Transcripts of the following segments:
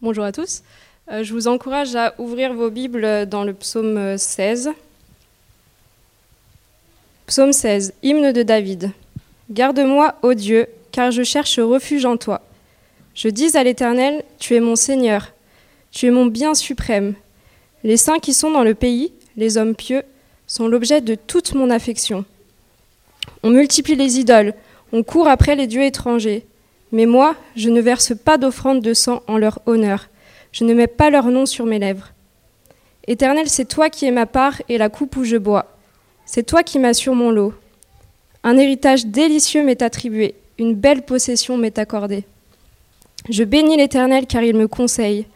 Bonjour à tous. Euh, je vous encourage à ouvrir vos Bibles dans le psaume 16. Psaume 16, hymne de David. Garde-moi, ô Dieu, car je cherche refuge en toi. Je dis à l'Éternel, Tu es mon Seigneur, tu es mon bien suprême. Les saints qui sont dans le pays, les hommes pieux, sont l'objet de toute mon affection. On multiplie les idoles, on court après les dieux étrangers. Mais moi, je ne verse pas d'offrande de sang en leur honneur. Je ne mets pas leur nom sur mes lèvres. Éternel, c'est toi qui es ma part et la coupe où je bois. C'est toi qui m'assures mon lot. Un héritage délicieux m'est attribué, une belle possession m'est accordée. Je bénis l'Éternel car il me conseille.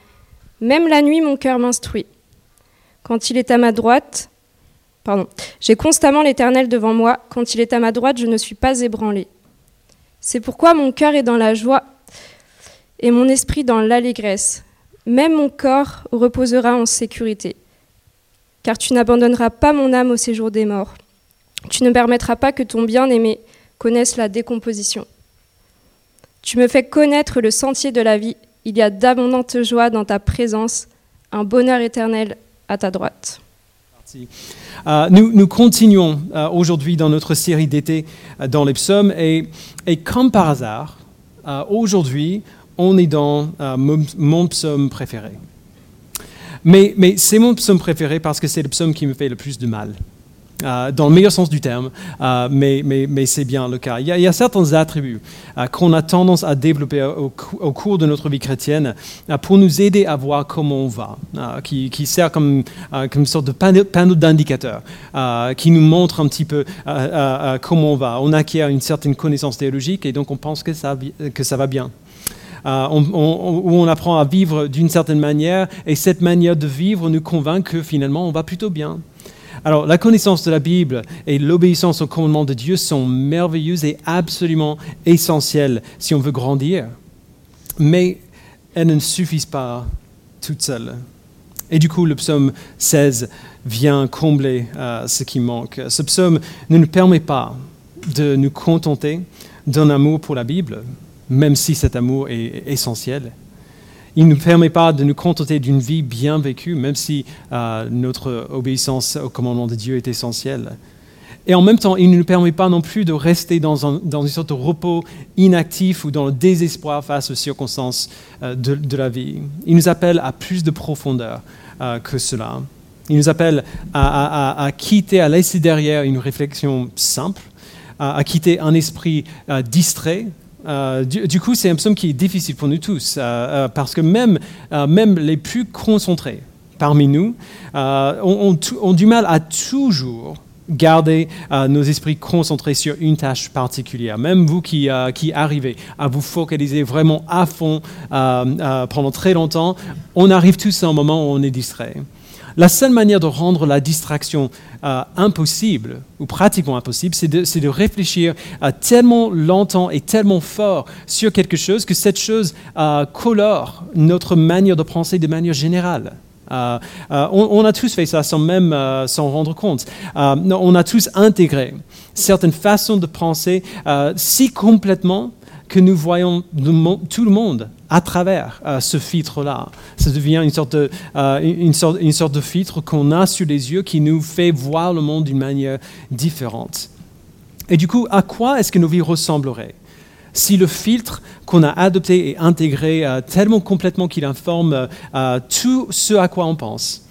Même la nuit, mon cœur m'instruit. Quand il est à ma droite, pardon, j'ai constamment l'Éternel devant moi. Quand il est à ma droite, je ne suis pas ébranlé. C'est pourquoi mon cœur est dans la joie et mon esprit dans l'allégresse. Même mon corps reposera en sécurité. Car tu n'abandonneras pas mon âme au séjour des morts. Tu ne permettras pas que ton bien-aimé connaisse la décomposition. Tu me fais connaître le sentier de la vie. Il y a d'abondantes joies dans ta présence, un bonheur éternel à ta droite. Euh, nous, continuons euh, aujourd'hui dans notre série d'été euh, dans les psaumes et, comme par hasard, aujourd'hui, on est dans mon, psaume préféré. Mais, mais c'est mon psaume préféré parce que c'est le psaume qui me fait le plus de mal. Euh, dans le meilleur sens du terme, euh, mais, c'est bien le cas. Il y a, certains attributs euh, qu'on a tendance à développer au, cours de notre vie chrétienne pour nous aider à voir comment on va, qui, qui, sert comme, une sorte de panneau, d'indicateur, qui nous montre un petit peu comment on va. On acquiert une certaine connaissance théologique et donc on pense que ça, va bien. où on apprend à vivre d'une certaine manière, et cette manière de vivre nous convainc que finalement on va plutôt bien. Alors, la connaissance de la Bible et l'obéissance au commandement de Dieu sont merveilleuses et absolument essentielles si on veut grandir. Mais elles ne suffisent pas toutes seules. Et du coup, le psaume 16 vient combler euh, ce qui manque. Ce psaume ne nous permet pas de nous contenter d'un amour pour la Bible, même si cet amour est essentiel. Il ne nous permet pas de nous contenter d'une vie bien vécue, même si euh, notre obéissance au commandement de Dieu est essentielle. Et en même temps, il ne nous permet pas non plus de rester dans, une sorte de repos inactif ou dans le désespoir face aux circonstances euh, de, la vie. Il nous appelle à plus de profondeur euh, que cela. Il nous appelle à, quitter, à laisser derrière une réflexion simple, à, quitter un esprit distrait euh, du, coup, c'est un psaume qui est difficile pour nous tous, euh, euh, parce que même, même les plus concentrés parmi nous ont, du mal à toujours garder nos esprits concentrés sur une tâche particulière. Même vous qui arrivez à vous focaliser vraiment à fond pendant très longtemps, on arrive tous à un moment où on est distrait. La seule manière de rendre la distraction euh, impossible, ou pratiquement impossible, c'est de, réfléchir euh, tellement longtemps et tellement fort sur quelque chose que cette chose euh, colore notre manière de penser de manière générale. on, a tous fait ça sans même s'en rendre compte. on a tous intégré certaines façons de penser si complètement que nous voyons tout le monde à travers euh, ce filtre-là. Ça devient une sorte, de, euh, une, sorte, une sorte de filtre qu'on a sur les yeux qui nous fait voir le monde d'une manière différente. Et du coup, à quoi est-ce que nos vies ressembleraient si le filtre qu'on a adopté et intégré euh, tellement complètement qu'il informe tout ce à quoi on pense,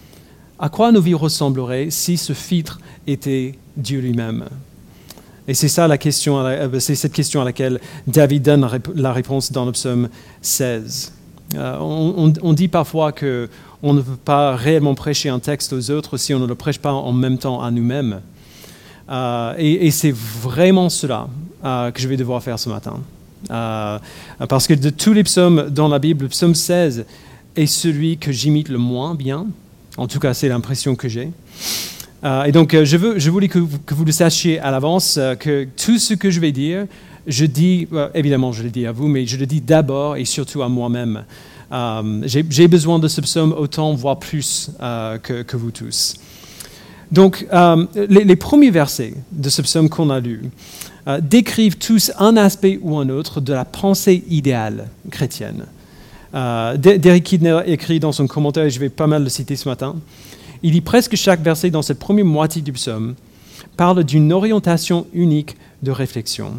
à quoi nos vies ressembleraient si ce filtre était Dieu lui-même? Et c'est ça la question, euh, c'est cette question à laquelle David donne la réponse dans le psaume 16. Euh, on, dit parfois que on ne peut pas réellement prêcher un texte aux autres si on ne le prêche pas en même temps à nous-mêmes. Euh, et, c'est vraiment cela que je vais devoir faire ce matin. parce que de tous les psaumes dans la Bible, le psaume 16 est celui que j'imite le moins bien. En tout cas, c'est l'impression que j'ai. Euh, et donc, euh, je, voulais que vous, le sachiez à l'avance, euh, que tout ce que je vais dire, je dis, évidemment, je le dis à vous, mais je le dis d'abord et surtout à moi-même. J'ai besoin de ce psaume autant, voire plus que, vous tous. Donc, les, les, premiers versets de ce psaume qu'on a lu décrivent tous un aspect ou un autre de la pensée idéale chrétienne. Derek Kidner écrit dans son commentaire, et je vais pas mal le citer ce matin, il dit presque chaque verset dans cette première moitié du psaume parle d'une orientation unique de réflexion,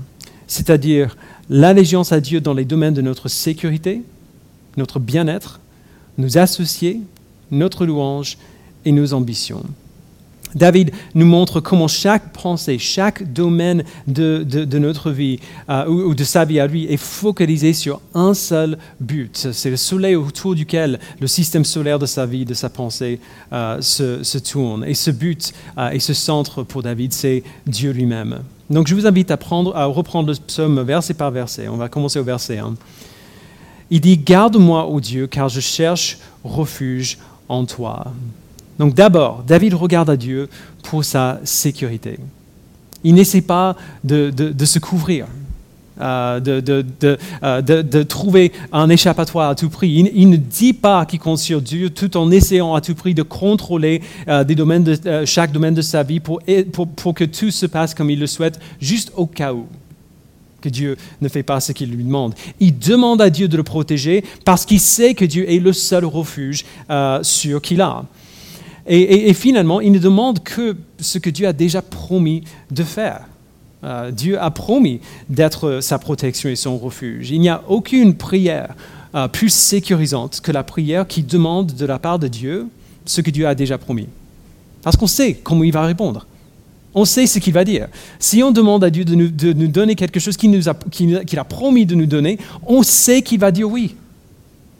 c'est-à-dire l'allégeance à Dieu dans les domaines de notre sécurité, notre bien-être, nos associés, notre louange et nos ambitions. David nous montre comment chaque pensée, chaque domaine de, notre vie euh, ou, de sa vie à lui est focalisé sur un seul but. C'est le soleil autour duquel le système solaire de sa vie, de sa pensée euh, se, tourne. Et ce but euh, et ce centre pour David, c'est Dieu lui-même. Donc je vous invite à, prendre, à reprendre le psaume verset par verset. On va commencer au verset 1. Il dit, Garde-moi, ô Dieu, car je cherche refuge en toi. Donc d'abord, David regarde à Dieu pour sa sécurité. Il n'essaie pas de, se couvrir, euh, euh, de, trouver un échappatoire à tout prix. Il, ne dit pas qu'il compte sur Dieu tout en essayant à tout prix de contrôler euh, chaque domaine de sa vie pour, que tout se passe comme il le souhaite, juste au cas où que Dieu ne fait pas ce qu'il lui demande. Il demande à Dieu de le protéger parce qu'il sait que Dieu est le seul refuge sûr qu'il a. Et, finalement, il ne demande que ce que Dieu a déjà promis de faire. Euh, Dieu a promis d'être sa protection et son refuge. Il n'y a aucune prière euh, plus sécurisante que la prière qui demande de la part de Dieu ce que Dieu a déjà promis. Parce qu'on sait comment il va répondre. On sait ce qu'il va dire. Si on demande à Dieu de nous, donner quelque chose qu'il a, a promis de nous donner, on sait qu'il va dire oui.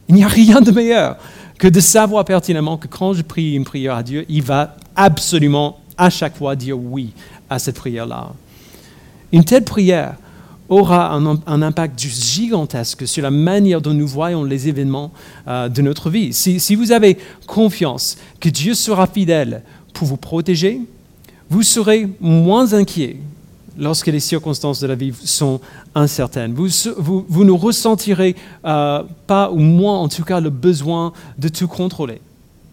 Il n'y a rien de meilleur que de savoir pertinemment que quand je prie une prière à Dieu, il va absolument à chaque fois dire oui à cette prière-là. Une telle prière aura un, impact gigantesque sur la manière dont nous voyons les événements euh, de notre vie. si vous avez confiance que Dieu sera fidèle pour vous protéger, vous serez moins inquiet lorsque les circonstances de la vie sont incertaines. Vous, vous, ne ressentirez euh, pas, ou moins en tout cas, le besoin de tout contrôler.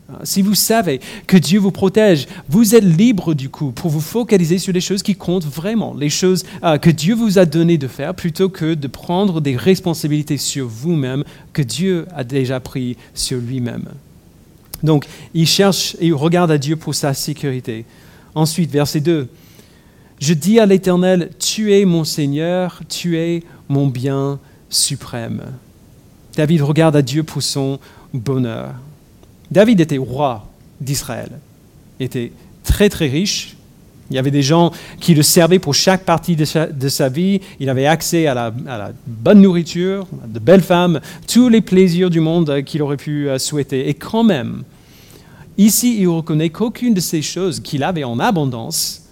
Euh, si vous savez que Dieu vous protège, vous êtes libre du coup pour vous focaliser sur les choses qui comptent vraiment, les choses euh, que Dieu vous a donné de faire, plutôt que de prendre des responsabilités sur vous-même que Dieu a déjà pris sur lui-même. Donc, il cherche et il regarde à Dieu pour sa sécurité. Ensuite, verset 2, je dis à l'Éternel, tu es mon Seigneur, tu es mon bien suprême. David regarde à Dieu pour son bonheur. David était roi d'Israël. Était très très riche. Il y avait des gens qui le servaient pour chaque partie de sa, vie. Il avait accès à la, à la, bonne nourriture, de belles femmes, tous les plaisirs du monde qu'il aurait pu euh, souhaiter. Et quand même, ici, il reconnaît qu'aucune de ces choses qu'il avait en abondance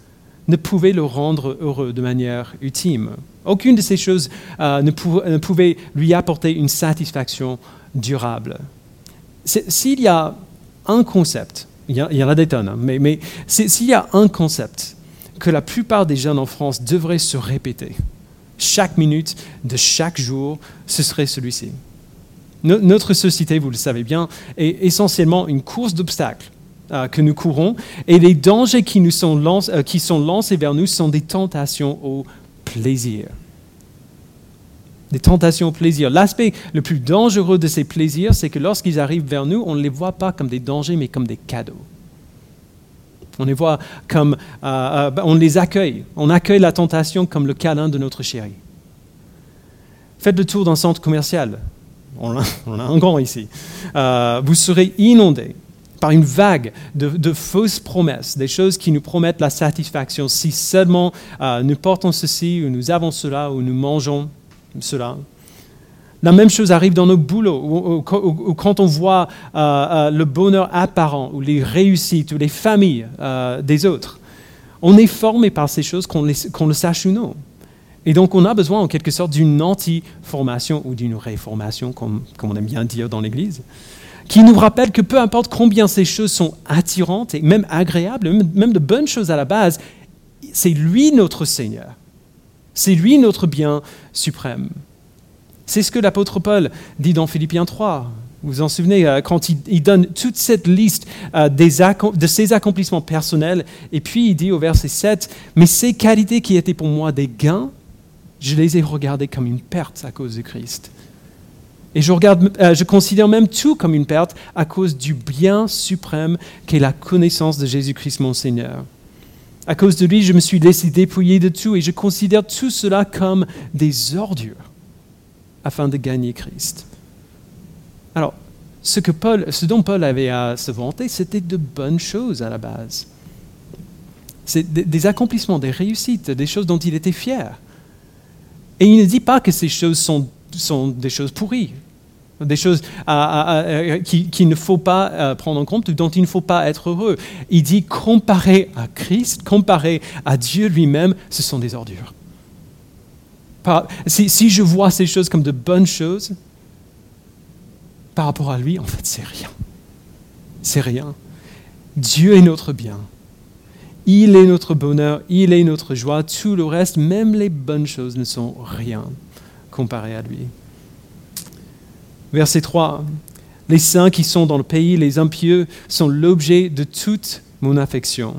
ne pouvait le rendre heureux de manière ultime. Aucune de ces choses euh, ne, pouvait lui apporter une satisfaction durable. S'il y a un concept, il y, en a des tonnes, hein, mais, s'il y a un concept que la plupart des jeunes en France devraient se répéter, chaque minute de chaque jour, ce serait celui-ci. Notre société, vous le savez bien, est essentiellement une course d'obstacles que nous courons, et les dangers qui, nous sont, euh, sont lancés vers nous sont des tentations au plaisir. Des tentations au plaisir. L'aspect le plus dangereux de ces plaisirs, c'est que lorsqu'ils arrivent vers nous, on ne les voit pas comme des dangers, mais comme des cadeaux. On les voit comme, euh, on les accueille. On accueille la tentation comme le câlin de notre chérie. Faites le tour d'un centre commercial. On a, on a un grand ici. vous serez inondé par une vague de, fausses promesses, des choses qui nous promettent la satisfaction si seulement euh, nous portons ceci ou nous avons cela ou nous mangeons cela. La même chose arrive dans nos boulots, ou, quand on voit euh, euh, le bonheur apparent, ou les réussites, ou les familles des autres. On est formé par ces choses, qu'on le sache ou non. Et donc on a besoin en quelque sorte d'une anti-formation ou d'une réformation, comme on aime bien dire dans l'Église qui nous rappelle que peu importe combien ces choses sont attirantes et même agréables, même de bonnes choses à la base, c'est lui notre Seigneur. C'est lui notre bien suprême. C'est ce que l'apôtre Paul dit dans Philippiens 3. Vous vous en souvenez, euh, quand il, donne toute cette liste euh, de ses accomplissements personnels, et puis il dit au verset 7, Mais ces qualités qui étaient pour moi des gains, je les ai regardées comme une perte à cause de Christ. Et je, regarde, euh, je considère même tout comme une perte à cause du bien suprême qu'est la connaissance de Jésus-Christ mon Seigneur. À cause de lui, je me suis laissé dépouiller de tout et je considère tout cela comme des ordures afin de gagner Christ. Alors, ce, que Paul, ce dont Paul avait à se vanter, c'était de bonnes choses à la base. C'est des accomplissements, des réussites, des choses dont il était fier. Et il ne dit pas que ces choses sont, sont des choses pourries, des choses qu'il qui ne faut pas euh, prendre en compte, dont il ne faut pas être heureux. Il dit, comparé à Christ, comparé à Dieu lui-même, ce sont des ordures. si, si, je vois ces choses comme de bonnes choses, par rapport à lui, en fait, c'est rien. C'est rien. Dieu est notre bien. Il est notre bonheur, il est notre joie. Tout le reste, même les bonnes choses, ne sont rien comparé à lui. Verset 3. Les saints qui sont dans le pays, les impieux, sont l'objet de toute mon affection.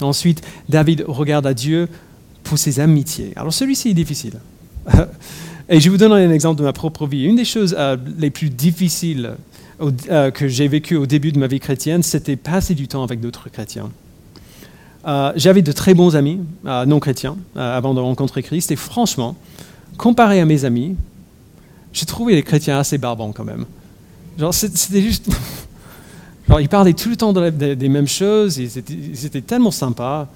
Ensuite, David regarde à Dieu pour ses amitiés. Alors celui-ci est difficile. Et je vous donne un exemple de ma propre vie. Une des choses euh, les plus difficiles euh, que j'ai vécues au début de ma vie chrétienne, c'était passer du temps avec d'autres chrétiens. Euh, j'avais de très bons amis non chrétiens avant de rencontrer Christ, et franchement, comparé à mes amis, j'ai trouvé les chrétiens assez barbants quand même. Genre, c'était juste. Genre, ils parlaient tout le temps des mêmes choses, ils étaient tellement sympas,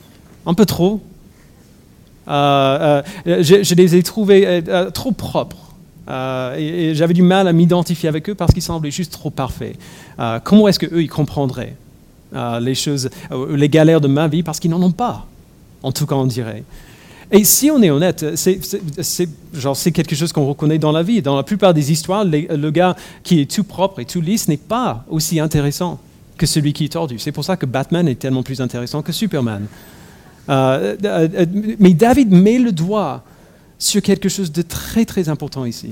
un peu trop. Euh, euh, je, les ai trouvés euh, trop propres. et, j'avais du mal à m'identifier avec eux parce qu'ils semblaient juste trop parfaits. comment est-ce qu'eux, ils comprendraient les choses, les galères de ma vie parce qu'ils n'en ont pas, en tout cas on dirait. Et si on est honnête, c'est quelque chose qu'on reconnaît dans la vie. Dans la plupart des histoires, le gars qui est tout propre et tout lisse n'est pas aussi intéressant que celui qui est tordu. C'est pour ça que Batman est tellement plus intéressant que Superman. Euh, euh, euh, mais David met le doigt sur quelque chose de très très important ici.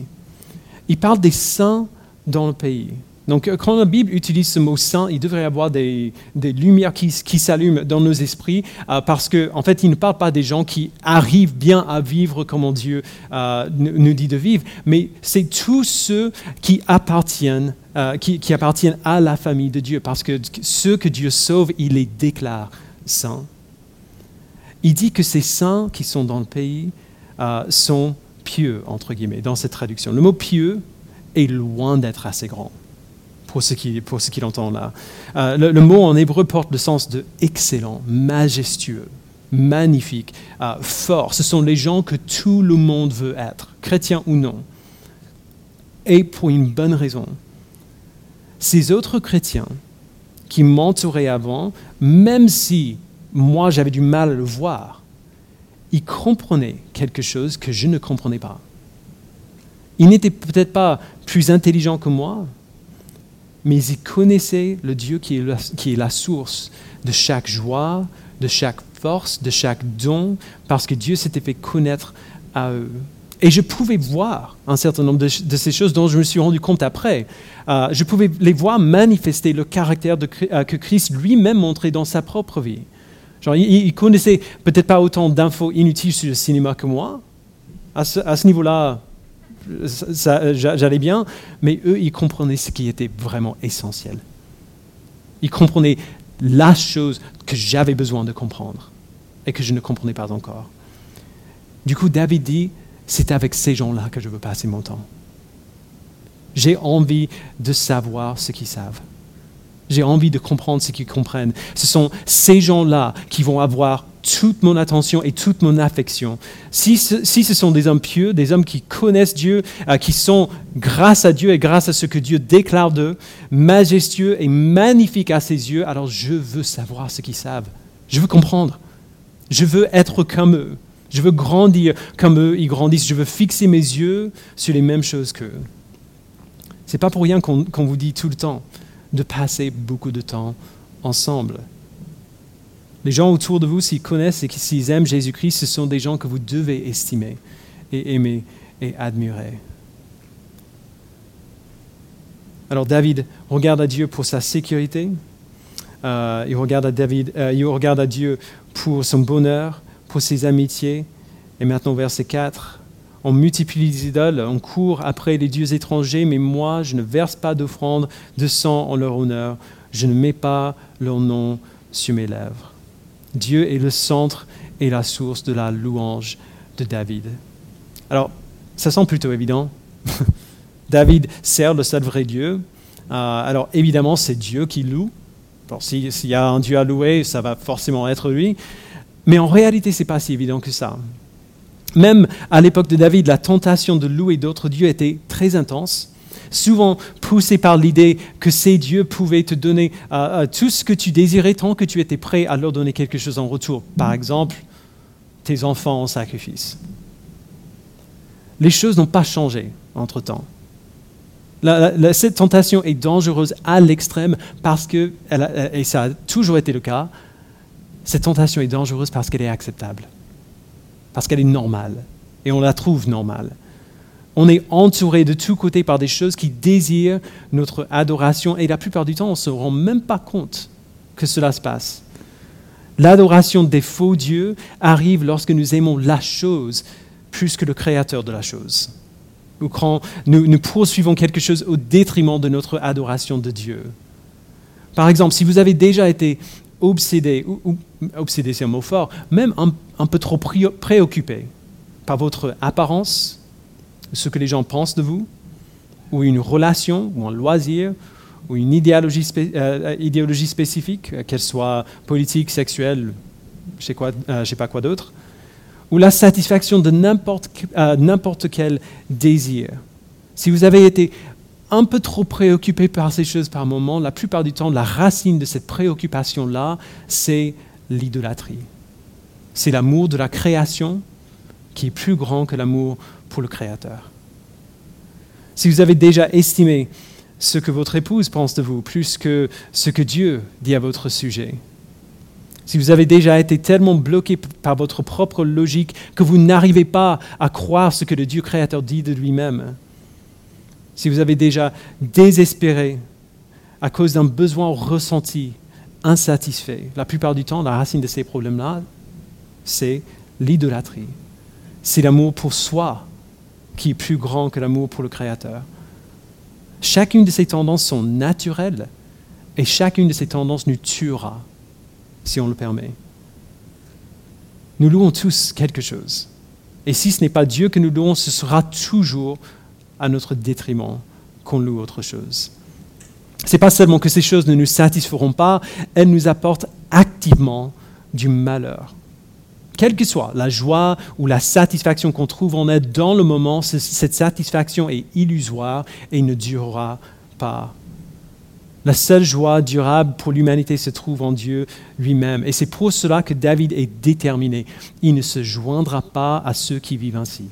Il parle des saints dans le pays. Donc quand la Bible utilise ce mot saint, il devrait y avoir des, lumières qui, s'allument dans nos esprits parce qu'en en fait, il ne parle pas des gens qui arrivent bien à vivre comme Dieu nous dit de vivre, mais c'est tous ceux qui appartiennent, qui, appartiennent à la famille de Dieu parce que ceux que Dieu sauve, il les déclare saints il dit que ces saints qui sont dans le pays euh, sont pieux, entre guillemets, dans cette traduction. Le mot pieux est loin d'être assez grand pour ce qu'il entend là. Euh, le, mot en hébreu porte le sens de excellent, majestueux, magnifique, euh, fort. Ce sont les gens que tout le monde veut être, chrétiens ou non. Et pour une bonne raison. Ces autres chrétiens qui m'entouraient avant, même si moi j'avais du mal à le voir, il comprenait quelque chose que je ne comprenais pas. Il n'était peut-être pas plus intelligent que moi, mais il connaissait le Dieu qui est, la, source de chaque joie, de chaque force, de chaque don, parce que Dieu s'était fait connaître à eux. Et je pouvais voir un certain nombre de, ces choses dont je me suis rendu compte après. Euh, je pouvais les voir manifester le caractère euh, que Christ lui-même montrait dans sa propre vie. Genre, ils, connaissaient peut-être pas autant d'infos inutiles sur le cinéma que moi. À ce, niveau-là, j'allais bien, mais eux, ils comprenaient ce qui était vraiment essentiel. Ils comprenaient la chose que j'avais besoin de comprendre et que je ne comprenais pas encore. Du coup, David dit, c'est avec ces gens-là que je veux passer mon temps. J'ai envie de savoir ce qu'ils savent. J'ai envie de comprendre ce qu'ils comprennent. Ce sont ces gens-là qui vont avoir toute mon attention et toute mon affection. Si ce, si ce sont des hommes pieux, des hommes qui connaissent Dieu, euh, qui sont, grâce à Dieu et grâce à ce que Dieu déclare d'eux, majestueux et magnifiques à ses yeux, alors je veux savoir ce qu'ils savent. Je veux comprendre. Je veux être comme eux. Je veux grandir comme eux, ils grandissent. Je veux fixer mes yeux sur les mêmes choses qu'eux. C'est pas pour rien qu'on vous dit tout le temps de passer beaucoup de temps ensemble. Les gens autour de vous, s'ils connaissent et s'ils aiment Jésus-Christ, ce sont des gens que vous devez estimer et aimer et admirer. Alors David regarde à Dieu pour sa sécurité, euh, il, regarde à David, euh, il regarde à Dieu pour son bonheur, pour ses amitiés. Et maintenant, verset 4, On multiplie les idoles, on court après les dieux étrangers, mais moi, je ne verse pas d'offrande de sang en leur honneur. Je ne mets pas leur nom sur mes lèvres. Dieu est le centre et la source de la louange de David. Alors, ça semble plutôt évident. David sert le seul vrai Dieu. Euh, alors, évidemment, c'est Dieu qui loue. S'il y a un Dieu à louer, ça va forcément être lui. Mais en réalité, ce n'est pas si évident que ça. Même à l'époque de David, la tentation de louer d'autres dieux était très intense, souvent poussée par l'idée que ces dieux pouvaient te donner euh, euh, tout ce que tu désirais tant que tu étais prêt à leur donner quelque chose en retour. Par exemple, tes enfants en sacrifice. Les choses n'ont pas changé entre-temps. cette tentation est dangereuse à l'extrême parce que, et ça a toujours été le cas, cette tentation est dangereuse parce qu'elle est acceptable, parce qu'elle est normale, et on la trouve normale. On est entouré de tous côtés par des choses qui désirent notre adoration, et la plupart du temps, on ne se rend même pas compte que cela se passe. L'adoration des faux dieux arrive lorsque nous aimons la chose plus que le créateur de la chose. Nous, nous poursuivons quelque chose au détriment de notre adoration de Dieu. Par exemple, si vous avez déjà été obsédé, ou, obsédé c'est un mot fort, même un, peu trop préoccupé par votre apparence, ce que les gens pensent de vous, ou une relation, ou un loisir, ou une idéologie, euh, spécifique, qu'elle soit politique, sexuelle, je sais, euh, sais, pas quoi d'autre, ou la satisfaction de n'importe euh, quel désir. Si vous avez été un peu trop préoccupé par ces choses par moment, la plupart du temps, la racine de cette préoccupation-là, c'est l'idolâtrie. C'est l'amour de la création qui est plus grand que l'amour pour le Créateur. Si vous avez déjà estimé ce que votre épouse pense de vous plus que ce que Dieu dit à votre sujet, si vous avez déjà été tellement bloqué par votre propre logique que vous n'arrivez pas à croire ce que le Dieu créateur dit de lui-même, si vous avez déjà désespéré à cause d'un besoin ressenti, insatisfait, la plupart du temps, la racine de ces problèmes-là, c'est l'idolâtrie. C'est l'amour pour soi qui est plus grand que l'amour pour le Créateur. Chacune de ces tendances sont naturelles et chacune de ces tendances nous tuera si on le permet. Nous louons tous quelque chose. Et si ce n'est pas Dieu que nous louons, ce sera toujours à notre détriment qu'on loue autre chose. Ce n'est pas seulement que ces choses ne nous satisferont pas, elles nous apportent activement du malheur. Quelle que soit la joie ou la satisfaction qu'on trouve en elle dans le moment, cette satisfaction est illusoire et ne durera pas. La seule joie durable pour l'humanité se trouve en Dieu lui-même. Et c'est pour cela que David est déterminé. Il ne se joindra pas à ceux qui vivent ainsi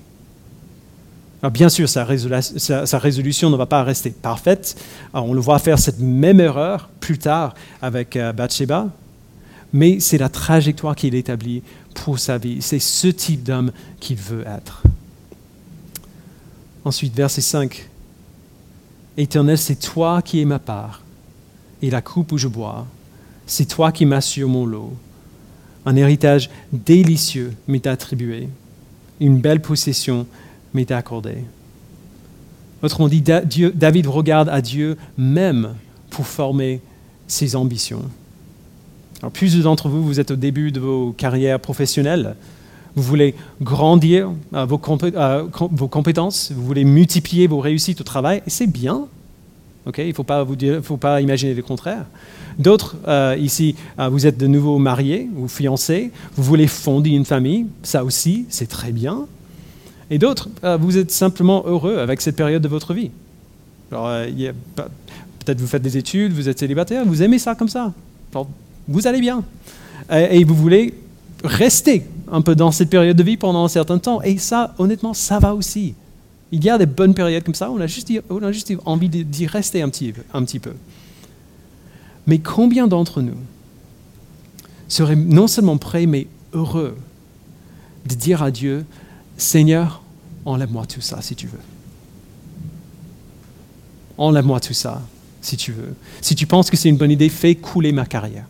bien sûr, sa, résolution ne va pas rester parfaite. on le voit faire cette même erreur plus tard avec euh, Bathsheba, mais c'est la trajectoire qu'il établit pour sa vie. C'est ce type d'homme qu'il veut être. Ensuite, verset 5. Éternel, c'est toi qui es ma part et la coupe où je bois. C'est toi qui m'assures mon lot. Un héritage délicieux m'est attribué, une belle possession m'est accordé. Autrement dit, David regarde à Dieu même pour former ses ambitions. Plus d'entre vous, vous êtes au début de vos carrières professionnelles. Vous voulez grandir euh, vos, vos, compétences, vous voulez multiplier vos réussites au travail, et c'est bien. il ne faut pas, faut pas imaginer le contraire. D'autres, euh, ici, euh, vous êtes de nouveau mariés ou fiancés, vous voulez fonder une famille, ça aussi, c'est très bien. Et d'autres, euh, vous êtes simplement heureux avec cette période de votre vie. Alors, euh, peut-être vous faites des études, vous êtes célibataire, vous aimez ça comme ça. Vous allez bien. Et, vous voulez rester un peu dans cette période de vie pendant un certain temps. Et ça, honnêtement, ça va aussi. Il y a des bonnes périodes comme ça, on a juste, on a juste envie d'y rester un un petit peu. Mais combien d'entre nous seraient non seulement prêts, mais heureux de dire à Dieu, Seigneur, enlève-moi tout ça si tu veux. Enlève-moi tout ça si tu veux. Si tu penses que c'est une bonne idée, fais couler ma carrière.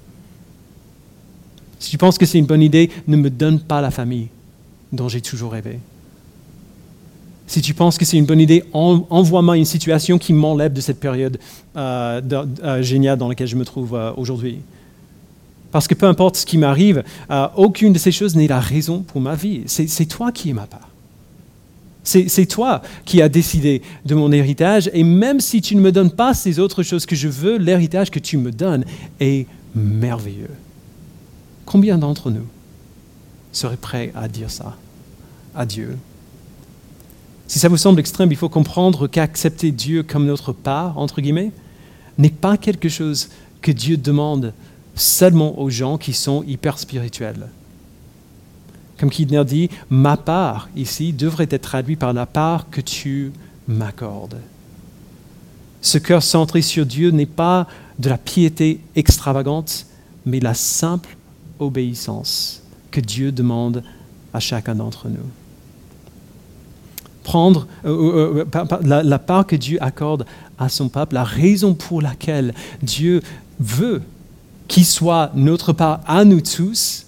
Si tu penses que c'est une bonne idée, ne me donne pas la famille dont j'ai toujours rêvé. Si tu penses que c'est une bonne idée, envoie-moi une situation qui m'enlève de cette période euh, euh, géniale dans laquelle je me trouve euh, aujourd'hui. Parce que peu importe ce qui m'arrive, aucune de ces choses n'est la raison pour ma vie. C'est toi qui es ma part. C'est toi qui as décidé de mon héritage. Et même si tu ne me donnes pas ces autres choses que je veux, l'héritage que tu me donnes est merveilleux. Combien d'entre nous seraient prêts à dire ça à Dieu? Si ça vous semble extrême, il faut comprendre qu'accepter Dieu comme notre part, entre guillemets, n'est pas quelque chose que Dieu demande seulement aux gens qui sont hyper spirituels. Comme Kidner dit, ma part ici devrait être traduit par la part que tu m'accordes. Ce cœur centré sur Dieu n'est pas de la piété extravagante, mais la simple obéissance que Dieu demande à chacun d'entre nous. Prendre euh, euh, euh, la, part que Dieu accorde à son peuple, la raison pour laquelle Dieu veut qu'il soit notre part à nous tous,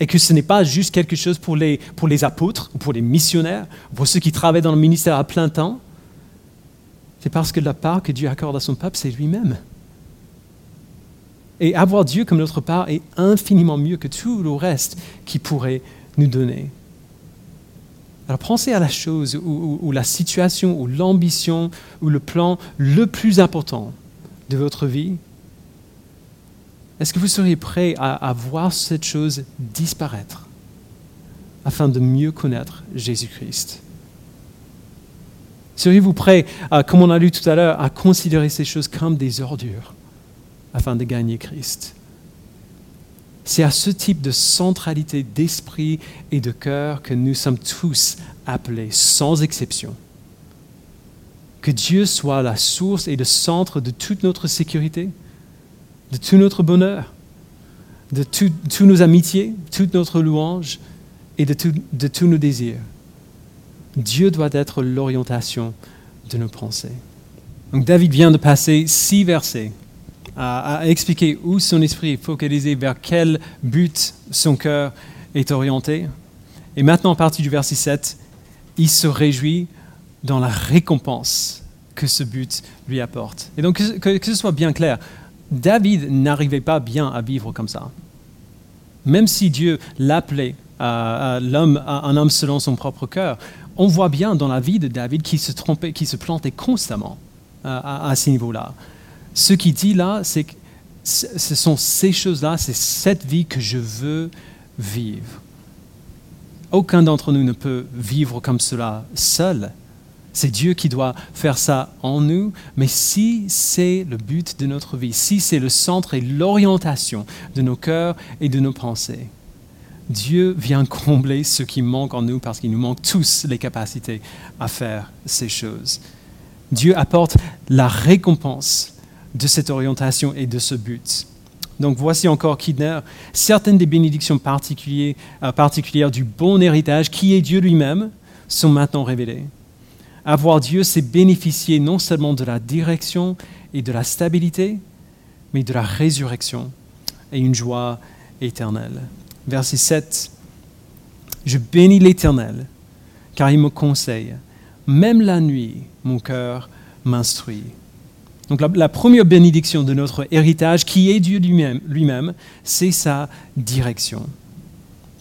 et que ce n'est pas juste quelque chose pour les, pour les apôtres ou pour les missionnaires, pour ceux qui travaillent dans le ministère à plein temps. C'est parce que la part que Dieu accorde à son peuple, c'est lui-même. Et avoir Dieu comme notre part est infiniment mieux que tout le reste qu'il pourrait nous donner. Alors pensez à la chose ou la situation ou l'ambition ou le plan le plus important de votre vie. Est-ce que vous seriez prêt à, voir cette chose disparaître afin de mieux connaître Jésus-Christ? Seriez-vous prêt, comme on a lu tout à l'heure, à considérer ces choses comme des ordures? Afin de gagner Christ C'est à ce type de centralité d'esprit et de cœur que nous sommes tous appelés, sans exception. Que Dieu soit la source et le centre de toute notre sécurité, de tout notre bonheur, de toutes nos amitiés, toute notre louange et de, de tous nos désirs. Dieu doit être l'orientation de nos pensées. Donc David vient de passer six versets à, expliquer où son esprit est focalisé, vers quel but son cœur est orienté. Et maintenant, à partir du verset 7, il se réjouit dans la récompense que ce but lui apporte. Et donc, que, ce soit bien clair, David n'arrivait pas bien à vivre comme ça. Même si Dieu l'appelait l'homme, un homme selon son propre cœur, on voit bien dans la vie de David qu'il se trompait, qu'il se plantait constamment à, à ce niveau-là. Ce qu'il dit là, c'est que ce sont ces choses-là, c'est cette vie que je veux vivre. Aucun d'entre nous ne peut vivre comme cela seul. C'est Dieu qui doit faire ça en nous, mais si c'est le but de notre vie, si c'est le centre et l'orientation de nos cœurs et de nos pensées, Dieu vient combler ce qui manque en nous parce qu'il nous manque tous les capacités à faire ces choses. Dieu apporte la récompense de cette orientation et de ce but. Donc voici encore Kidner, certaines des bénédictions particulières, euh, particulières du bon héritage qui est Dieu lui-même sont maintenant révélées. Avoir Dieu, c'est bénéficier non seulement de la direction et de la stabilité, mais de la résurrection et une joie éternelle. Verset 7. Je bénis l'Éternel, car il me conseille. Même la nuit, mon cœur m'instruit. Donc la, première bénédiction de notre héritage, qui est Dieu lui-même, c'est sa direction.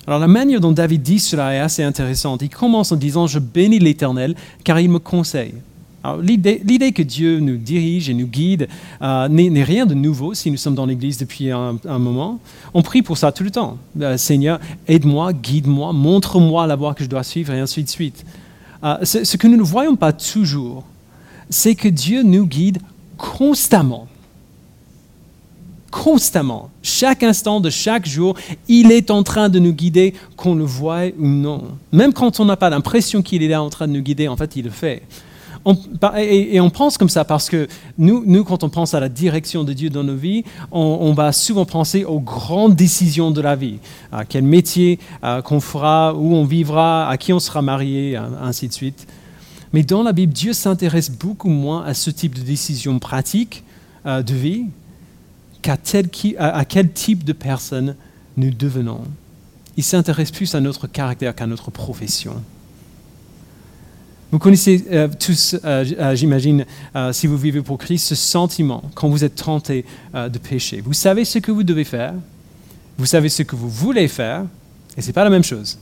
Alors la manière dont David dit cela est assez intéressante. Il commence en disant Je bénis l'Éternel car il me conseille. L'idée que Dieu nous dirige et nous guide euh, n'est rien de nouveau si nous sommes dans l'Église depuis un, moment. On prie pour ça tout le temps. Euh, Seigneur, aide-moi, guide-moi, montre-moi la voie que je dois suivre et ainsi de suite. Euh, ce que nous ne voyons pas toujours, c'est que Dieu nous guide constamment constamment, chaque instant de chaque jour, il est en train de nous guider, qu'on le voie ou non. Même quand on n'a pas l'impression qu'il est là en train de nous guider, en fait, il le fait. et, on pense comme ça parce que nous, nous, quand on pense à la direction de Dieu dans nos vies, on, va souvent penser aux grandes décisions de la vie. À quel métier qu'on fera, où on vivra, à qui on sera marié, ainsi de suite. Mais dans la Bible, Dieu s'intéresse beaucoup moins à ce type de décisions pratiques euh, de vie à, quel type de personne nous devenons. Il s'intéresse plus à notre caractère qu'à notre profession. Vous connaissez euh, tous, euh, j'imagine, si vous vivez pour Christ, ce sentiment quand vous êtes tenté de pécher. Vous savez ce que vous devez faire, vous savez ce que vous voulez faire, et ce n'est pas la même chose.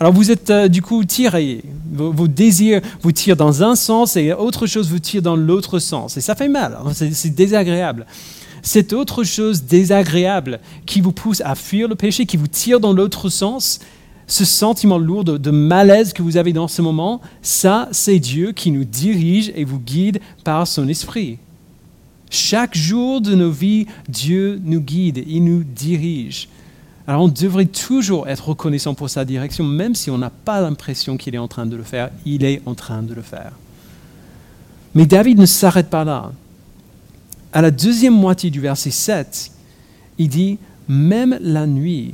Alors vous êtes du coup tiré, vos, désirs vous tirent dans un sens et autre chose vous tire dans l'autre sens. Et ça fait mal, hein, c'est désagréable. Cette autre chose désagréable qui vous pousse à fuir le péché, qui vous tire dans l'autre sens, ce sentiment lourd de, malaise que vous avez dans ce moment, ça, c'est Dieu qui nous dirige et vous guide par son esprit. Chaque jour de nos vies, Dieu nous guide, il nous dirige. Alors on devrait toujours être reconnaissant pour sa direction, même si on n'a pas l'impression qu'il est en train de le faire, il est en train de le faire. Mais David ne s'arrête pas là. À la deuxième moitié du verset 7, il dit, Même la nuit,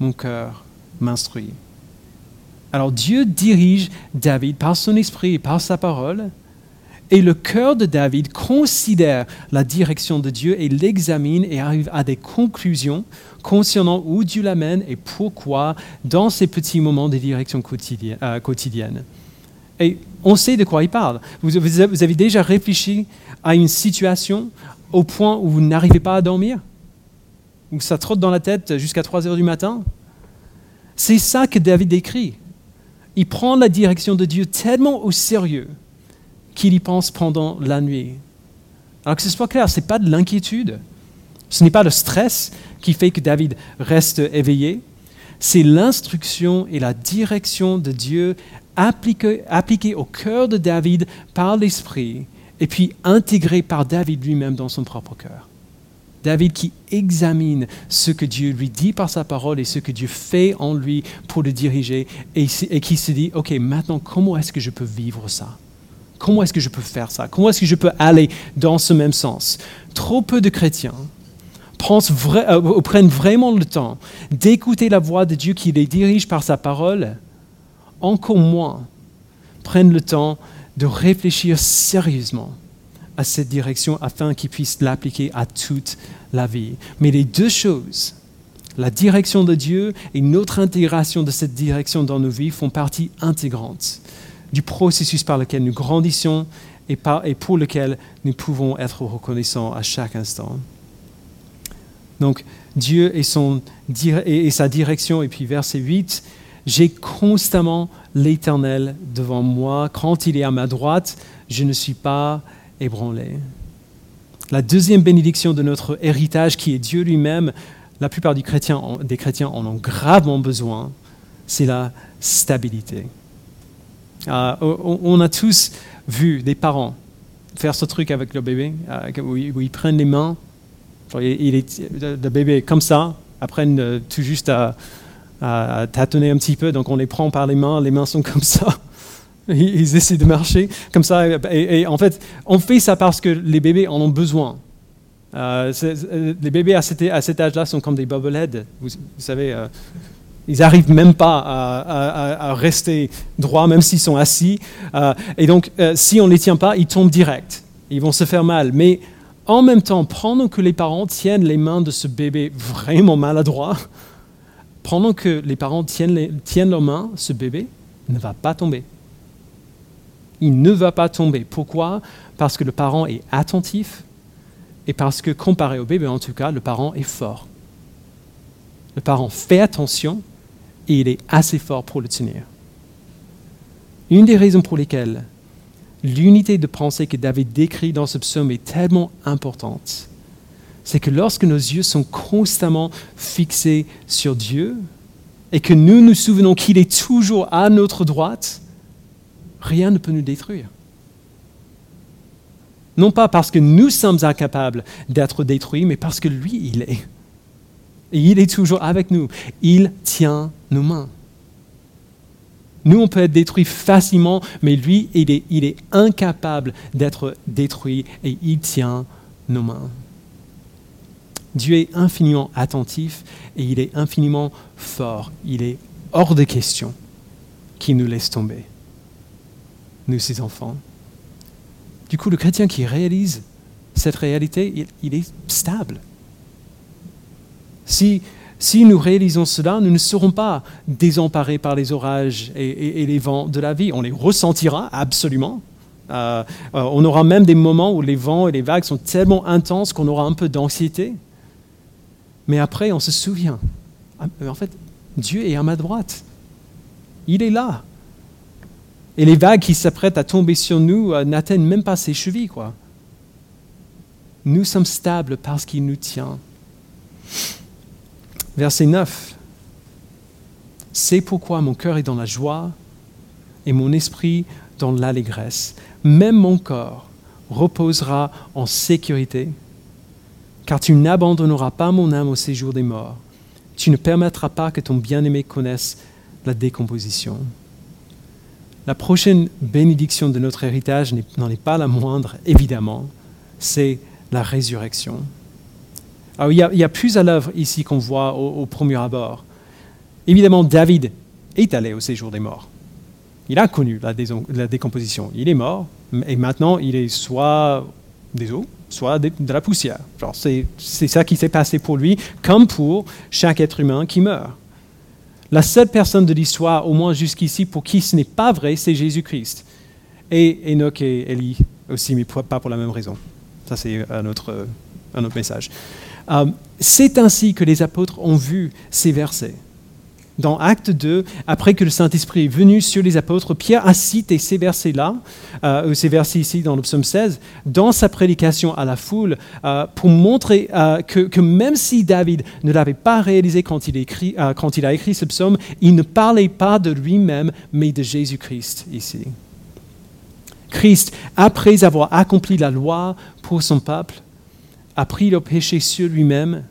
mon cœur m'instruit. Alors Dieu dirige David par son esprit par sa parole, et le cœur de David considère la direction de Dieu et l'examine et arrive à des conclusions concernant où Dieu l'amène et pourquoi dans ces petits moments de direction euh, quotidienne. Et on sait de quoi il parle. Vous, vous avez déjà réfléchi à une situation au point où vous n'arrivez pas à dormir? Où ça trotte dans la tête jusqu'à 3 heures du matin? C'est ça que David décrit. Il prend la direction de Dieu tellement au sérieux qu'il y pense pendant la nuit. Alors que ce soit clair, ce n'est pas de l'inquiétude, ce n'est pas le stress qui fait que David reste éveillé, c'est l'instruction et la direction de Dieu appliquée, au cœur de David par l'Esprit et puis intégrée par David lui-même dans son propre cœur. David qui examine ce que Dieu lui dit par sa parole et ce que Dieu fait en lui pour le diriger et, qui se dit, OK, maintenant, comment est-ce que je peux vivre ça? Comment est-ce que je peux faire ça? Comment est-ce que je peux aller dans ce même sens? Trop peu de chrétiens euh, prennent vraiment le temps d'écouter la voix de Dieu qui les dirige par sa parole, encore moins prennent le temps de réfléchir sérieusement à cette direction afin qu'ils puissent l'appliquer à toute la vie. Mais les deux choses, la direction de Dieu et notre intégration de cette direction dans nos vies font partie intégrante du processus par lequel nous grandissons et, pour lequel nous pouvons être reconnaissants à chaque instant. Donc Dieu et, son, et sa direction, et puis verset 8, j'ai constamment l'Éternel devant moi. Quand il est à ma droite, je ne suis pas ébranlé. La deuxième bénédiction de notre héritage, qui est Dieu lui-même, la plupart des chrétiens, des chrétiens en ont gravement besoin, c'est la stabilité. Euh, on a tous vu des parents faire ce truc avec le bébé, euh, où, ils, prennent les mains, le bébé est comme ça, apprennent tout juste à, tâtonner un petit peu, donc on les prend par les mains, les mains sont comme ça. Ils essaient de marcher comme ça. Et, en fait, on fait ça parce que les bébés en ont besoin. Euh, les bébés à cet, âge-là sont comme des bobbleheads. Vous, savez, euh, ils n'arrivent même pas à, rester droits, même s'ils sont assis. et donc, si on ne les tient pas, ils tombent direct. Ils vont se faire mal. Mais en même temps, pendant que les parents tiennent les mains de ce bébé vraiment maladroit, pendant que les parents tiennent leurs mains, ce bébé ne va pas tomber il ne va pas tomber. Pourquoi? Parce que le parent est attentif et parce que comparé au bébé, en tout cas, le parent est fort. Le parent fait attention et il est assez fort pour le tenir. Une des raisons pour lesquelles l'unité de pensée que David décrit dans ce psaume est tellement importante, c'est que lorsque nos yeux sont constamment fixés sur Dieu et que nous nous souvenons qu'il est toujours à notre droite, rien ne peut nous détruire. Non pas parce que nous sommes incapables d'être détruits, mais parce que lui, il est. Et il est toujours avec nous. Il tient nos mains. Nous, on peut être détruits facilement, mais lui, il est, il est incapable d'être détruit et il tient nos mains. Dieu est infiniment attentif et il est infiniment fort. Il est hors de question qu'il nous laisse tomber nous, ses enfants. Du coup, le chrétien qui réalise cette réalité, il, est stable. Si nous réalisons cela, nous ne serons pas désemparés par les orages et, les vents de la vie. On les ressentira absolument. Euh, euh, on aura même des moments où les vents et les vagues sont tellement intenses qu'on aura un peu d'anxiété. Mais après, on se souvient. Ah, en fait, Dieu est à ma droite. Il est là. Et les vagues qui s'apprêtent à tomber sur nous euh, n'atteignent même pas ses chevilles. Quoi. Nous sommes stables parce qu'il nous tient. Verset 9. C'est pourquoi mon cœur est dans la joie et mon esprit dans l'allégresse. Même mon corps reposera en sécurité, car tu n'abandonneras pas mon âme au séjour des morts. Tu ne permettras pas que ton bien-aimé connaisse la décomposition. La prochaine bénédiction de notre héritage n'en est pas la moindre, évidemment, c'est la résurrection. Alors, il, y a, plus à l'œuvre ici qu'on voit au, premier abord. Évidemment, David est allé au séjour des morts. Il a connu la, décomposition. Il est mort, et maintenant il est soit des os, soit de, la poussière. C'est ça qui s'est passé pour lui, comme pour chaque être humain qui meurt. La seule personne de l'histoire, au moins jusqu'ici, pour qui ce n'est pas vrai, c'est Jésus-Christ. Et Enoch et Élie aussi, mais pas pour la même raison. Ça, c'est un autre message. Euh, c'est ainsi que les apôtres ont vu ces versets. Dans Acte 2, après que le Saint-Esprit est venu sur les apôtres, Pierre a cité ces versets-là, euh, ces versets ici dans le psaume 16, dans sa prédication à la foule, euh, pour montrer que, même si David ne l'avait pas réalisé quand il a écrit ce psaume, il ne parlait pas de lui-même, mais de Jésus-Christ ici. Christ, après avoir accompli la loi pour son peuple, a pris le péché sur lui-même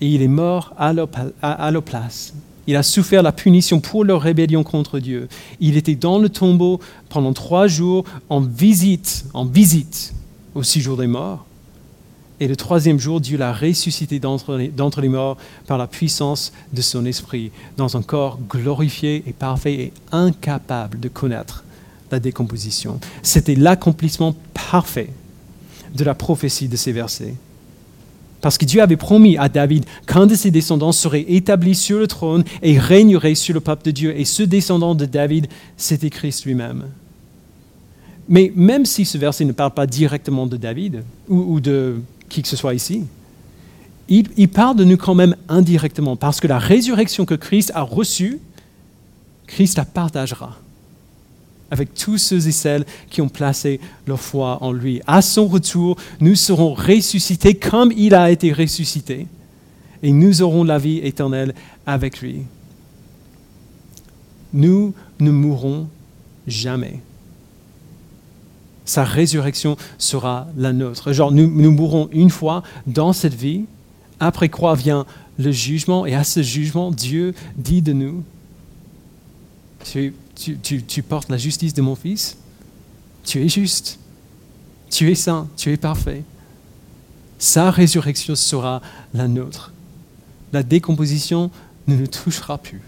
et il est mort à leur place il a souffert la punition pour leur rébellion contre Dieu. Il était dans le tombeau pendant trois jours en visite, en visite au séjour des morts. Et le troisième jour, Dieu l'a ressuscité d'entre les, morts par la puissance de son esprit, dans un corps glorifié et parfait et incapable de connaître la décomposition. C'était l'accomplissement parfait de la prophétie de ces versets. Parce que Dieu avait promis à David qu'un de ses descendants serait établi sur le trône et régnerait sur le peuple de Dieu. Et ce descendant de David, c'était Christ lui-même. Mais même si ce verset ne parle pas directement de David ou, de qui que ce soit ici, il, parle de nous quand même indirectement, parce que la résurrection que Christ a reçue, Christ la partagera avec tous ceux et celles qui ont placé leur foi en lui. À son retour, nous serons ressuscités comme il a été ressuscité, et nous aurons la vie éternelle avec lui. Nous ne mourrons jamais. Sa résurrection sera la nôtre. Genre, nous, mourrons une fois dans cette vie, après quoi vient le jugement, et à ce jugement, Dieu dit de nous, tu, portes la justice de mon Fils, tu es juste, tu es saint, tu es parfait. Sa résurrection sera la nôtre. La décomposition ne nous touchera plus.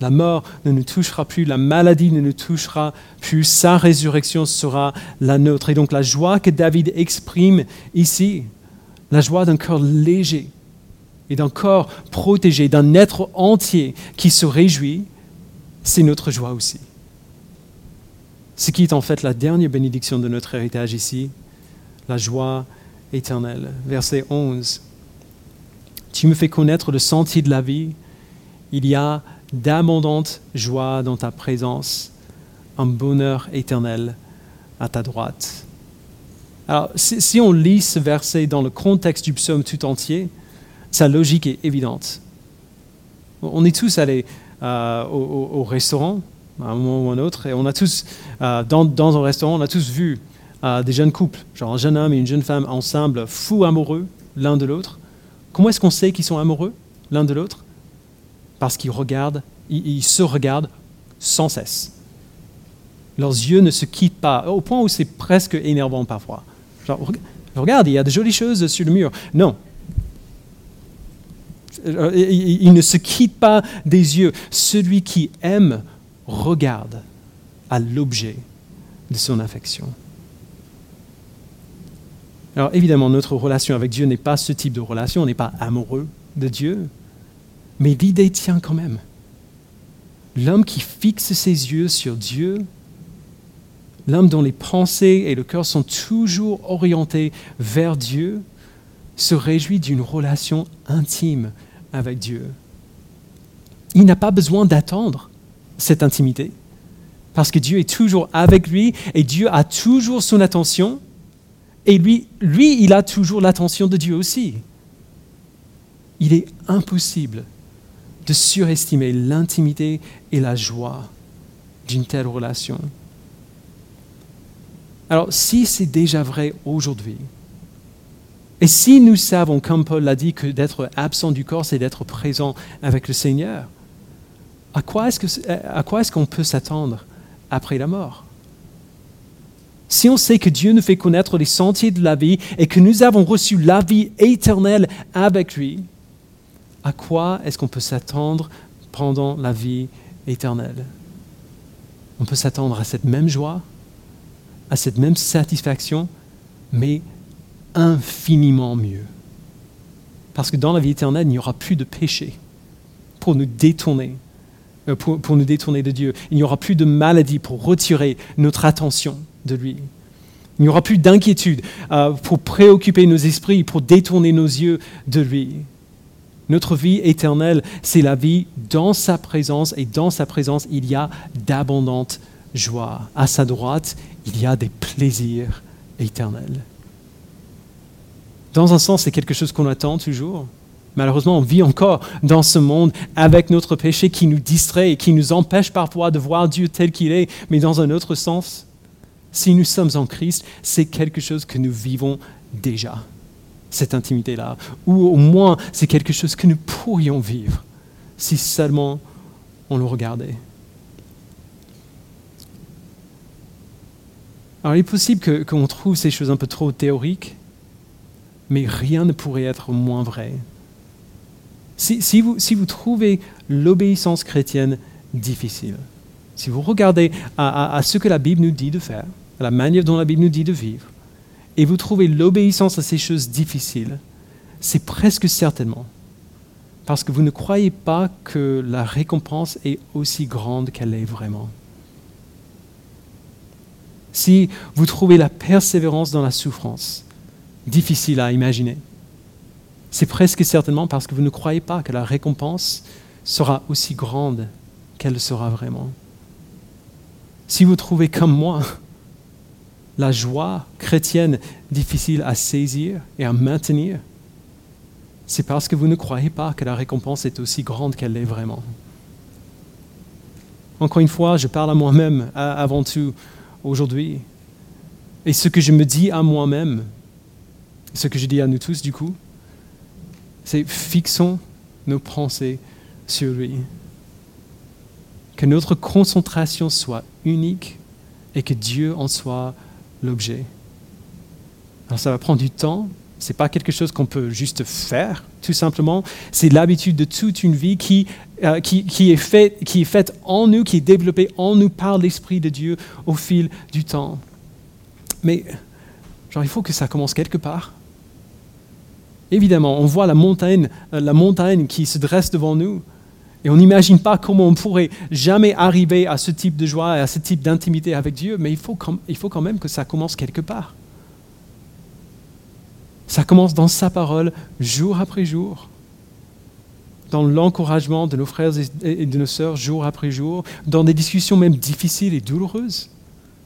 La mort ne nous touchera plus, la maladie ne nous touchera plus, sa résurrection sera la nôtre. Et donc la joie que David exprime ici, la joie d'un corps léger et d'un corps protégé, d'un être entier qui se réjouit, c'est notre joie aussi. Ce qui est en fait la dernière bénédiction de notre héritage ici, la joie éternelle. Verset 11. Tu me fais connaître le sentier de la vie. Il y a d'abondantes joies dans ta présence, un bonheur éternel à ta droite. Alors, si, on lit ce verset dans le contexte du psaume tout entier, sa logique est évidente. On est tous allés euh, au, restaurant, à un moment ou un autre, et on a tous, euh, dans, un restaurant, on a tous vu euh, des jeunes couples, genre un jeune homme et une jeune femme ensemble, fous amoureux l'un de l'autre. Comment est-ce qu'on sait qu'ils sont amoureux l'un de l'autre? Parce qu'ils regardent, ils, se regardent sans cesse. Leurs yeux ne se quittent pas, au point où c'est presque énervant parfois. Genre, regarde, il y a de jolies choses sur le mur. Non, il ne se quitte pas des yeux. Celui qui aime regarde à l'objet de son affection. Alors évidemment, notre relation avec Dieu n'est pas ce type de relation, on n'est pas amoureux de Dieu, mais l'idée tient quand même. L'homme qui fixe ses yeux sur Dieu, l'homme dont les pensées et le cœur sont toujours orientés vers Dieu, se réjouit d'une relation intime avec Dieu. Il n'a pas besoin d'attendre cette intimité, parce que Dieu est toujours avec lui et Dieu a toujours son attention, et lui, lui il a toujours l'attention de Dieu aussi. Il est impossible de surestimer l'intimité et la joie d'une telle relation. Alors, si c'est déjà vrai aujourd'hui, et si nous savons, comme Paul l'a dit, que d'être absent du corps, c'est d'être présent avec le Seigneur, à quoi est-ce qu'on peut s'attendre après la mort? Si on sait que Dieu nous fait connaître les sentiers de la vie et que nous avons reçu la vie éternelle avec lui, à quoi est-ce qu'on peut s'attendre pendant la vie éternelle? On peut s'attendre à cette même joie, à cette même satisfaction, mais infiniment mieux. Parce que dans la vie éternelle, il n'y aura plus de péché pour nous détourner, euh, pour, nous détourner de Dieu. Il n'y aura plus de maladie pour retirer notre attention de lui. Il n'y aura plus d'inquiétude euh, pour préoccuper nos esprits, pour détourner nos yeux de lui. Notre vie éternelle, c'est la vie dans sa présence et dans sa présence, il y a d'abondantes joies. À sa droite, il y a des plaisirs éternels. Dans un sens, c'est quelque chose qu'on attend toujours. Malheureusement, on vit encore dans ce monde avec notre péché qui nous distrait et qui nous empêche parfois de voir Dieu tel qu'il est. Mais dans un autre sens, si nous sommes en Christ, c'est quelque chose que nous vivons déjà cette intimité-là. Ou au moins, c'est quelque chose que nous pourrions vivre si seulement on le regardait. Alors il est possible qu'on trouve ces choses un peu trop théoriques, mais rien ne pourrait être moins vrai. Si, vous, si vous, trouvez l'obéissance chrétienne difficile, si vous regardez à ce que la Bible nous dit de faire, à la manière dont la Bible nous dit de vivre, et vous trouvez l'obéissance à ces choses difficiles, c'est presque certainement parce que vous ne croyez pas que la récompense est aussi grande qu'elle est vraiment. Si vous trouvez la persévérance dans la souffrance difficile à imaginer, c'est presque certainement parce que vous ne croyez pas que la récompense sera aussi grande qu'elle sera vraiment. Si vous trouvez comme moi la joie chrétienne difficile à saisir et à maintenir, c'est parce que vous ne croyez pas que la récompense est aussi grande qu'elle l'est vraiment. Encore une fois, je parle à moi-même avant tout aujourd'hui. Et ce que je me dis à moi-même, ce que je dis à nous tous du coup, c'est fixons nos pensées sur lui. Que notre concentration soit unique et que Dieu en soit l'objet. Alors ça va prendre du temps, ce n'est pas quelque chose qu'on peut juste faire, tout simplement. C'est l'habitude de toute une vie qui, euh, qui, est fait, qui est faite en nous, qui est développée en nous par l'Esprit de Dieu au fil du temps. Mais genre, il faut que ça commence quelque part. Évidemment, on voit la montagne, euh, la montagne qui se dresse devant nous. Et on n'imagine pas comment on pourrait jamais arriver à ce type de joie et à ce type d'intimité avec Dieu, mais il faut, il faut quand même que ça commence quelque part. Ça commence dans sa parole, jour après jour, dans l'encouragement de nos frères et de nos sœurs, jour après jour, dans des discussions même difficiles et douloureuses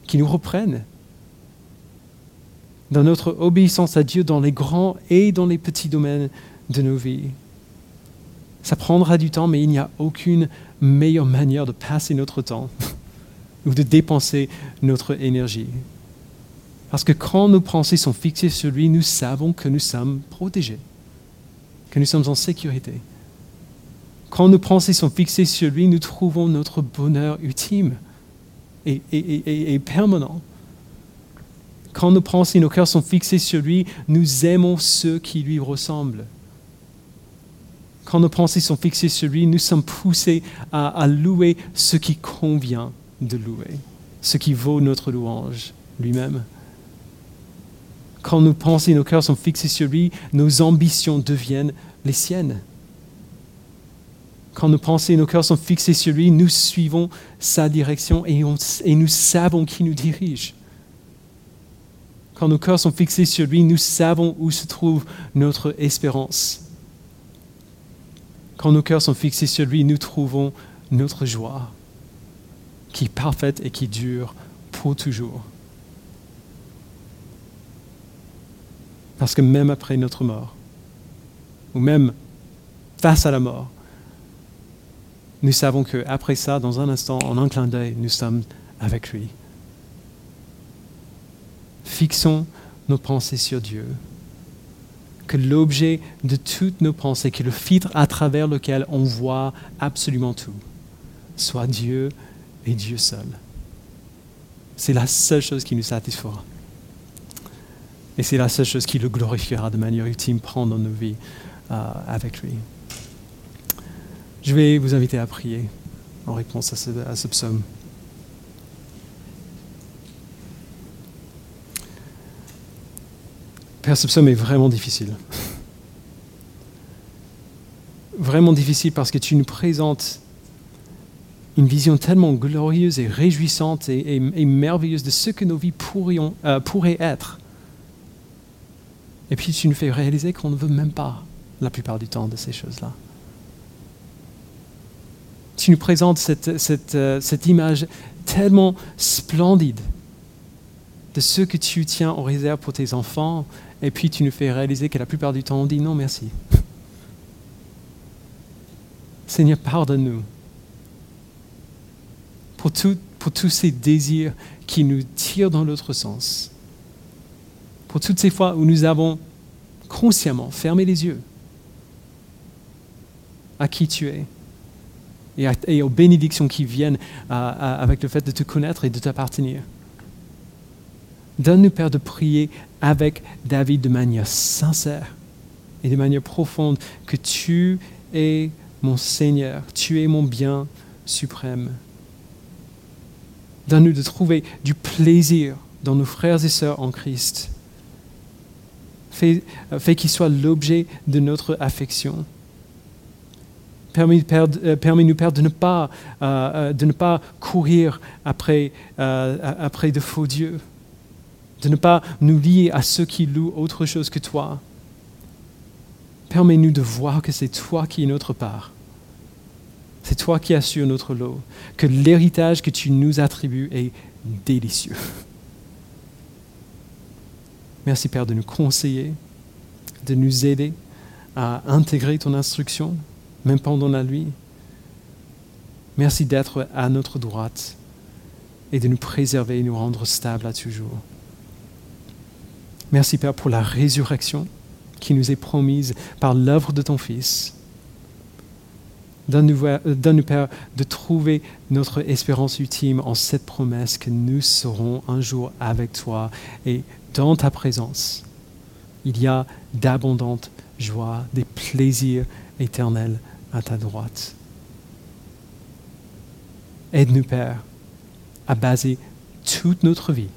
qui nous reprennent, dans notre obéissance à Dieu dans les grands et dans les petits domaines de nos vies. Ça prendra du temps, mais il n'y a aucune meilleure manière de passer notre temps ou de dépenser notre énergie. Parce que quand nos pensées sont fixées sur lui, nous savons que nous sommes protégés, que nous sommes en sécurité. Quand nos pensées sont fixées sur lui, nous trouvons notre bonheur ultime et, permanent. Quand nos pensées et nos cœurs sont fixés sur lui, nous aimons ceux qui lui ressemblent quand nos pensées sont fixées sur lui, nous sommes poussés à, louer ce qui convient de louer, ce qui vaut notre louange lui-même. Quand nos pensées et nos cœurs sont fixés sur lui, nos ambitions deviennent les siennes. Quand nos pensées et nos cœurs sont fixés sur lui, nous suivons sa direction et, et nous savons qui nous dirige. Quand nos cœurs sont fixés sur lui, nous savons où se trouve notre espérance. Quand nos cœurs sont fixés sur lui, nous trouvons notre joie, qui est parfaite et qui dure pour toujours. Parce que même après notre mort, ou même face à la mort, nous savons qu'après ça, dans un instant, en un clin d'œil, nous sommes avec lui. Fixons nos pensées sur Dieu. Que l'objet de toutes nos pensées, que le filtre à travers lequel on voit absolument tout, soit Dieu et Dieu seul. C'est la seule chose qui nous satisfera. Et c'est la seule chose qui le glorifiera de manière ultime, prendre nos vies euh, avec lui. Je vais vous inviter à prier en réponse à ce, à ce psaume. Père, ce psaume est vraiment difficile. Vraiment difficile parce que tu nous présentes une vision tellement glorieuse et réjouissante et, merveilleuse de ce que nos vies euh, pourraient être. Et puis tu nous fais réaliser qu'on ne veut même pas la plupart du temps de ces choses-là. Tu nous présentes cette, euh, cette image tellement splendide de ce que tu tiens en réserve pour tes enfants, et puis tu nous fais réaliser que la plupart du temps on dit non merci. Seigneur, pardonne-nous pour, pour tous ces désirs qui nous tirent dans l'autre sens, pour toutes ces fois où nous avons consciemment fermé les yeux à qui tu es et, aux bénédictions qui viennent avec le fait de te connaître et de t'appartenir. Donne-nous, Père, de prier avec David de manière sincère et de manière profonde que tu es mon Seigneur, tu es mon bien suprême. Donne-nous de trouver du plaisir dans nos frères et sœurs en Christ. Fais, fais qu'ils soient l'objet de notre affection. Permets-nous, Père, de ne pas, euh, euh, de ne pas courir euh, après de faux dieux, de ne pas nous lier à ceux qui louent autre chose que toi. Permets-nous de voir que c'est toi qui es notre part. C'est toi qui assures notre lot, que l'héritage que tu nous attribues est délicieux. Merci Père de nous conseiller, de nous aider à intégrer ton instruction, même pendant la nuit. Merci d'être à notre droite et de nous préserver et nous rendre stables à toujours. Merci Père pour la résurrection qui nous est promise par l'œuvre de ton Fils. Donne-nous, euh, Père, de trouver notre espérance ultime en cette promesse que nous serons un jour avec toi et dans ta présence. Il y a d'abondantes joies, des plaisirs éternels à ta droite. Aide-nous, Père, à baser toute notre vie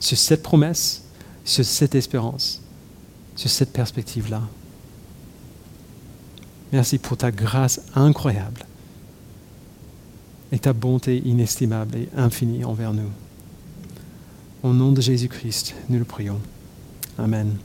sur cette promesse, sur cette espérance, sur cette perspective-là. Merci pour ta grâce incroyable et ta bonté inestimable et infinie envers nous. Au nom de Jésus-Christ, nous le prions. Amen.